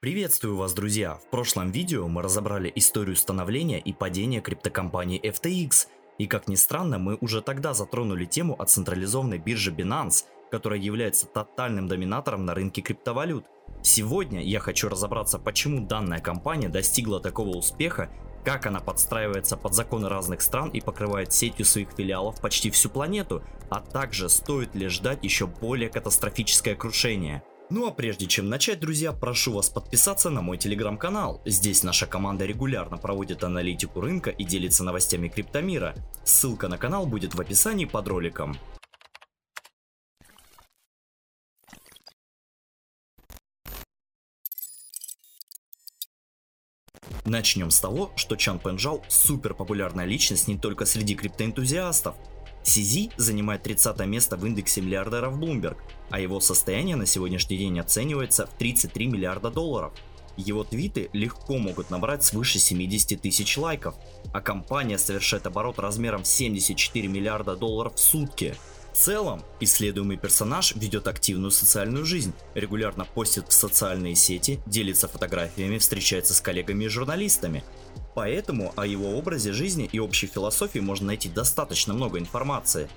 Приветствую вас, друзья! В прошлом видео мы разобрали историю становления и падения криптокомпании FTX. И как ни странно, мы уже тогда затронули тему о централизованной бирже Binance, которая является тотальным доминатором на рынке криптовалют. Сегодня я хочу разобраться, почему данная компания достигла такого успеха, как она подстраивается под законы разных стран и покрывает сетью своих филиалов почти всю планету, а также стоит ли ждать еще более катастрофическое крушение – ну а прежде чем начать, друзья, прошу вас подписаться на мой телеграм-канал. Здесь наша команда регулярно проводит аналитику рынка и делится новостями криптомира. Ссылка на канал будет в описании под роликом. Начнем с того, что Чан Пенжал супер популярная личность не только среди криптоэнтузиастов. CZ занимает 30 место в индексе миллиардеров Bloomberg, а его состояние на сегодняшний день оценивается в 33 миллиарда долларов. Его твиты легко могут набрать свыше 70 тысяч лайков, а компания совершает оборот размером 74 миллиарда долларов в сутки. Целом, исследуемый персонаж ведет активную социальную жизнь, регулярно постит в социальные сети, делится фотографиями, встречается с коллегами и журналистами, Поэтому о его образе жизни и общей философии можно найти достаточно много информации.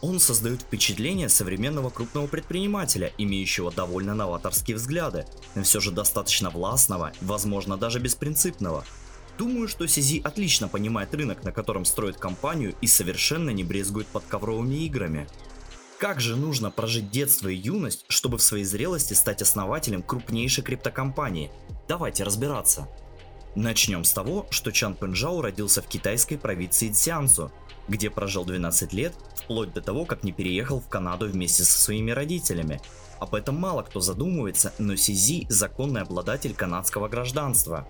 Он создает впечатление современного крупного предпринимателя, имеющего довольно новаторские взгляды, но все же достаточно властного, возможно даже беспринципного. Думаю, что Сизи отлично понимает рынок, на котором строит компанию и совершенно не брезгует подковровыми играми. Как же нужно прожить детство и юность, чтобы в своей зрелости стать основателем крупнейшей криптокомпании? Давайте разбираться. Начнем с того, что Чан Пенжао родился в китайской провинции Цзянсу, где прожил 12 лет, вплоть до того, как не переехал в Канаду вместе со своими родителями. Об этом мало кто задумывается, но Сизи – законный обладатель канадского гражданства.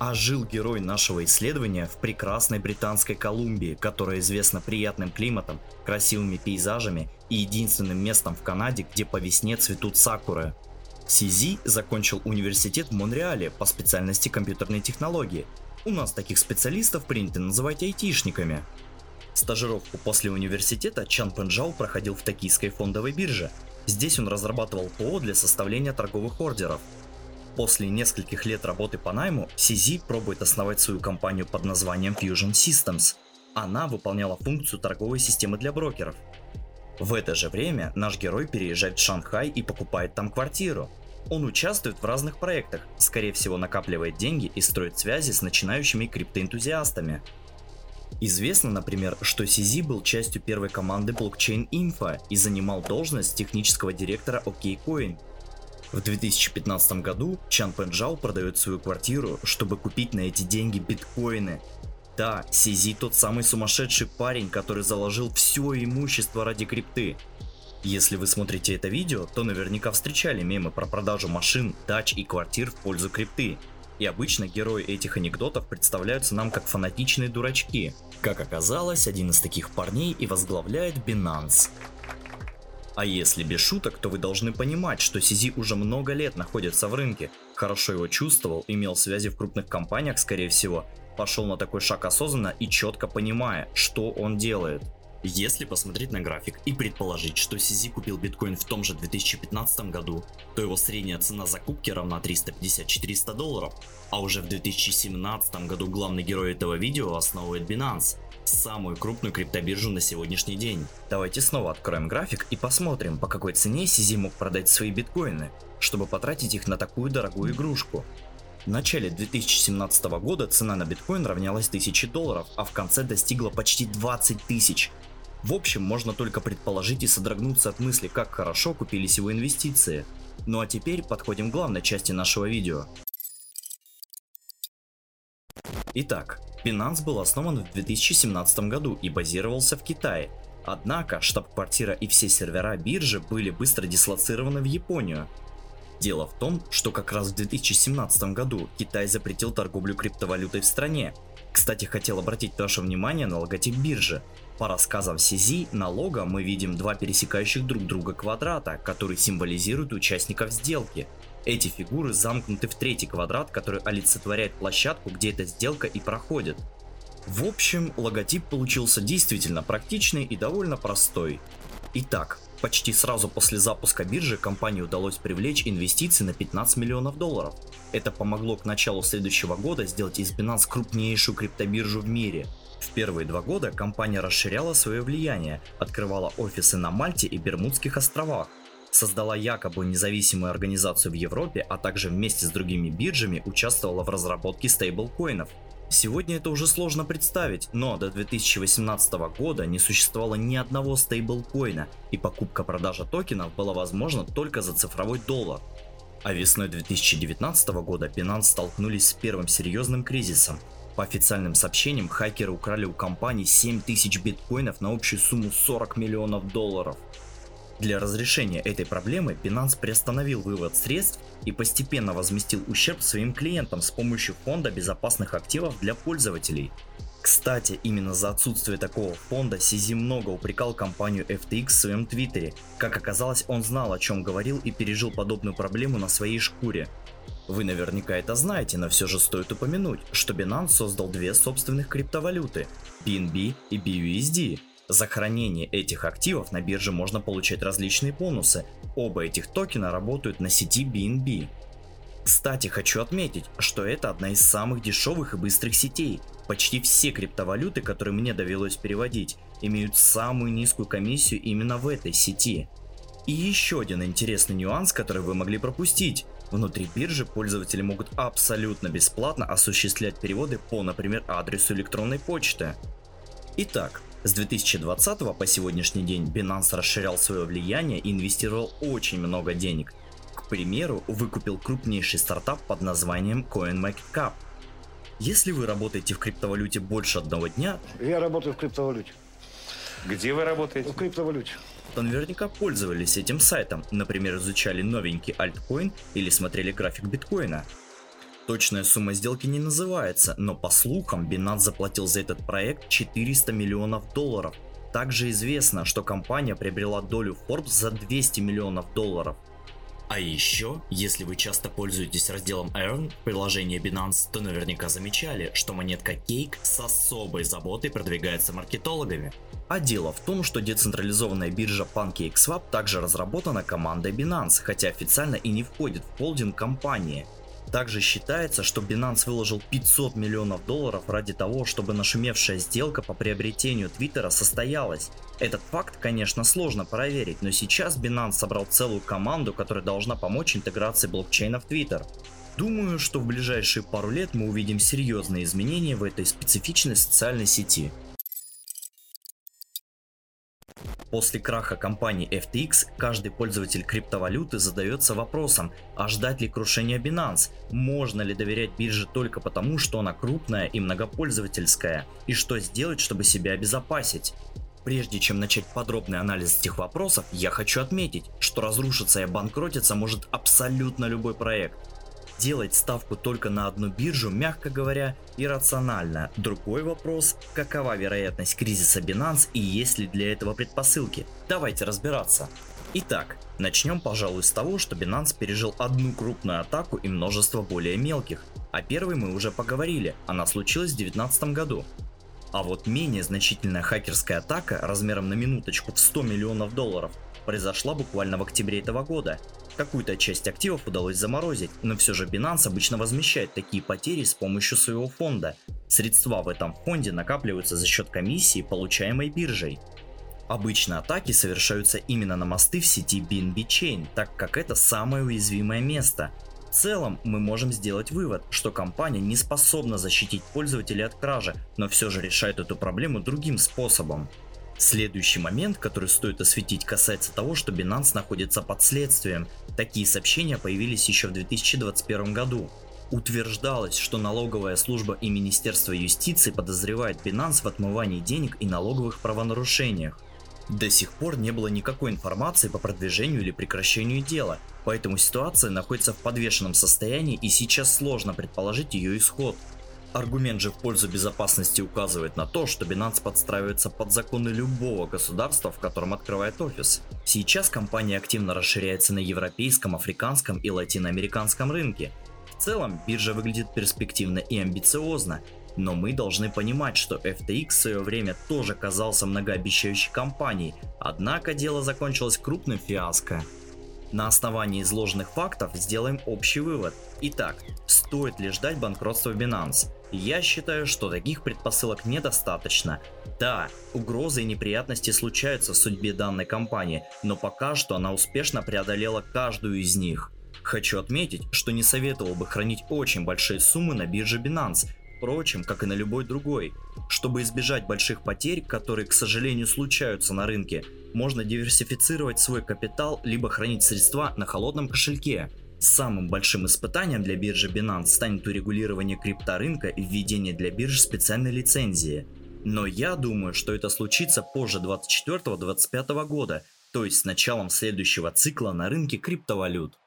А жил герой нашего исследования в прекрасной британской Колумбии, которая известна приятным климатом, красивыми пейзажами и единственным местом в Канаде, где по весне цветут сакуры – Сизи закончил университет в Монреале по специальности компьютерной технологии. У нас таких специалистов принято называть айтишниками. Стажировку после университета Чан Пенджау проходил в токийской фондовой бирже. Здесь он разрабатывал ПО для составления торговых ордеров. После нескольких лет работы по найму, Сизи пробует основать свою компанию под названием Fusion Systems. Она выполняла функцию торговой системы для брокеров. В это же время наш герой переезжает в Шанхай и покупает там квартиру. Он участвует в разных проектах, скорее всего накапливает деньги и строит связи с начинающими криптоэнтузиастами. Известно, например, что Сизи был частью первой команды Blockchain Info и занимал должность технического директора OKCoin. В 2015 году Чан Пенджао продает свою квартиру, чтобы купить на эти деньги биткоины. Да, Сизи тот самый сумасшедший парень, который заложил все имущество ради крипты. Если вы смотрите это видео, то наверняка встречали мемы про продажу машин, дач и квартир в пользу крипты. И обычно герои этих анекдотов представляются нам как фанатичные дурачки. Как оказалось, один из таких парней и возглавляет Binance. А если без шуток, то вы должны понимать, что Сизи уже много лет находится в рынке, хорошо его чувствовал, имел связи в крупных компаниях, скорее всего, пошел на такой шаг осознанно и четко понимая, что он делает – если посмотреть на график и предположить, что CZ купил биткоин в том же 2015 году, то его средняя цена закупки равна 350-400 долларов, а уже в 2017 году главный герой этого видео основывает Binance, самую крупную криптобиржу на сегодняшний день. Давайте снова откроем график и посмотрим, по какой цене CZ мог продать свои биткоины, чтобы потратить их на такую дорогую игрушку. В начале 2017 года цена на биткоин равнялась 1000 долларов, а в конце достигла почти 20 тысяч. В общем, можно только предположить и содрогнуться от мысли, как хорошо купились его инвестиции. Ну а теперь подходим к главной части нашего видео. Итак, Binance был основан в 2017 году и базировался в Китае. Однако штаб-квартира и все сервера биржи были быстро дислоцированы в Японию. Дело в том, что как раз в 2017 году Китай запретил торговлю криптовалютой в стране. Кстати, хотел обратить ваше внимание на логотип биржи. По рассказам Сизи, на лого мы видим два пересекающих друг друга квадрата, которые символизируют участников сделки. Эти фигуры замкнуты в третий квадрат, который олицетворяет площадку, где эта сделка и проходит. В общем, логотип получился действительно практичный и довольно простой. Итак, Почти сразу после запуска биржи компании удалось привлечь инвестиции на 15 миллионов долларов. Это помогло к началу следующего года сделать из Binance крупнейшую криптобиржу в мире. В первые два года компания расширяла свое влияние, открывала офисы на Мальте и Бермудских островах, создала якобы независимую организацию в Европе, а также вместе с другими биржами участвовала в разработке стейблкоинов. Сегодня это уже сложно представить, но до 2018 года не существовало ни одного стейблкоина, и покупка-продажа токенов была возможна только за цифровой доллар. А весной 2019 года Binance столкнулись с первым серьезным кризисом. По официальным сообщениям, хакеры украли у компании 7000 биткоинов на общую сумму 40 миллионов долларов. Для разрешения этой проблемы Binance приостановил вывод средств и постепенно возместил ущерб своим клиентам с помощью фонда безопасных активов для пользователей. Кстати, именно за отсутствие такого фонда Сизи много упрекал компанию FTX в своем твиттере. Как оказалось, он знал о чем говорил и пережил подобную проблему на своей шкуре. Вы наверняка это знаете, но все же стоит упомянуть, что Binance создал две собственных криптовалюты – BNB и BUSD, за хранение этих активов на бирже можно получать различные бонусы. Оба этих токена работают на сети BNB. Кстати, хочу отметить, что это одна из самых дешевых и быстрых сетей. Почти все криптовалюты, которые мне довелось переводить, имеют самую низкую комиссию именно в этой сети. И еще один интересный нюанс, который вы могли пропустить. Внутри биржи пользователи могут абсолютно бесплатно осуществлять переводы по, например, адресу электронной почты. Итак, с 2020 по сегодняшний день Binance расширял свое влияние и инвестировал очень много денег. К примеру, выкупил крупнейший стартап под названием CoinMarketCap. Если вы работаете в криптовалюте больше одного дня... Я работаю в криптовалюте. Где вы работаете? В криптовалюте. То наверняка пользовались этим сайтом, например, изучали новенький альткоин или смотрели график биткоина. Точная сумма сделки не называется, но по слухам Binance заплатил за этот проект 400 миллионов долларов. Также известно, что компания приобрела долю Forbes за 200 миллионов долларов. А еще, если вы часто пользуетесь разделом Earn в приложении Binance, то наверняка замечали, что монетка Cake с особой заботой продвигается маркетологами. А дело в том, что децентрализованная биржа PancakeSwap также разработана командой Binance, хотя официально и не входит в холдинг компании – также считается, что Binance выложил 500 миллионов долларов ради того, чтобы нашумевшая сделка по приобретению Твиттера состоялась. Этот факт, конечно, сложно проверить, но сейчас Binance собрал целую команду, которая должна помочь интеграции блокчейна в Твиттер. Думаю, что в ближайшие пару лет мы увидим серьезные изменения в этой специфичной социальной сети. После краха компании FTX каждый пользователь криптовалюты задается вопросом, а ждать ли крушения Binance? Можно ли доверять бирже только потому, что она крупная и многопользовательская? И что сделать, чтобы себя обезопасить? Прежде чем начать подробный анализ этих вопросов, я хочу отметить, что разрушиться и обанкротиться может абсолютно любой проект. Делать ставку только на одну биржу, мягко говоря, иррационально. Другой вопрос, какова вероятность кризиса Binance и есть ли для этого предпосылки? Давайте разбираться. Итак, начнем, пожалуй, с того, что Binance пережил одну крупную атаку и множество более мелких. О первой мы уже поговорили, она случилась в 2019 году. А вот менее значительная хакерская атака размером на минуточку в 100 миллионов долларов произошла буквально в октябре этого года. Какую-то часть активов удалось заморозить, но все же Binance обычно возмещает такие потери с помощью своего фонда. Средства в этом фонде накапливаются за счет комиссии, получаемой биржей. Обычно атаки совершаются именно на мосты в сети BNB Chain, так как это самое уязвимое место. В целом мы можем сделать вывод, что компания не способна защитить пользователей от кражи, но все же решает эту проблему другим способом. Следующий момент, который стоит осветить, касается того, что Binance находится под следствием. Такие сообщения появились еще в 2021 году. Утверждалось, что налоговая служба и Министерство юстиции подозревают Binance в отмывании денег и налоговых правонарушениях. До сих пор не было никакой информации по продвижению или прекращению дела, поэтому ситуация находится в подвешенном состоянии и сейчас сложно предположить ее исход. Аргумент же в пользу безопасности указывает на то, что Binance подстраивается под законы любого государства, в котором открывает офис. Сейчас компания активно расширяется на европейском, африканском и латиноамериканском рынке. В целом, биржа выглядит перспективно и амбициозно. Но мы должны понимать, что FTX в свое время тоже казался многообещающей компанией, однако дело закончилось крупным фиаско. На основании изложенных фактов сделаем общий вывод. Итак, стоит ли ждать банкротства Binance? Я считаю, что таких предпосылок недостаточно. Да, угрозы и неприятности случаются в судьбе данной компании, но пока что она успешно преодолела каждую из них. Хочу отметить, что не советовал бы хранить очень большие суммы на бирже Binance, впрочем, как и на любой другой. Чтобы избежать больших потерь, которые, к сожалению, случаются на рынке, можно диверсифицировать свой капитал, либо хранить средства на холодном кошельке. Самым большим испытанием для биржи Binance станет урегулирование крипторынка и введение для биржи специальной лицензии. Но я думаю, что это случится позже 24-25 года, то есть с началом следующего цикла на рынке криптовалют.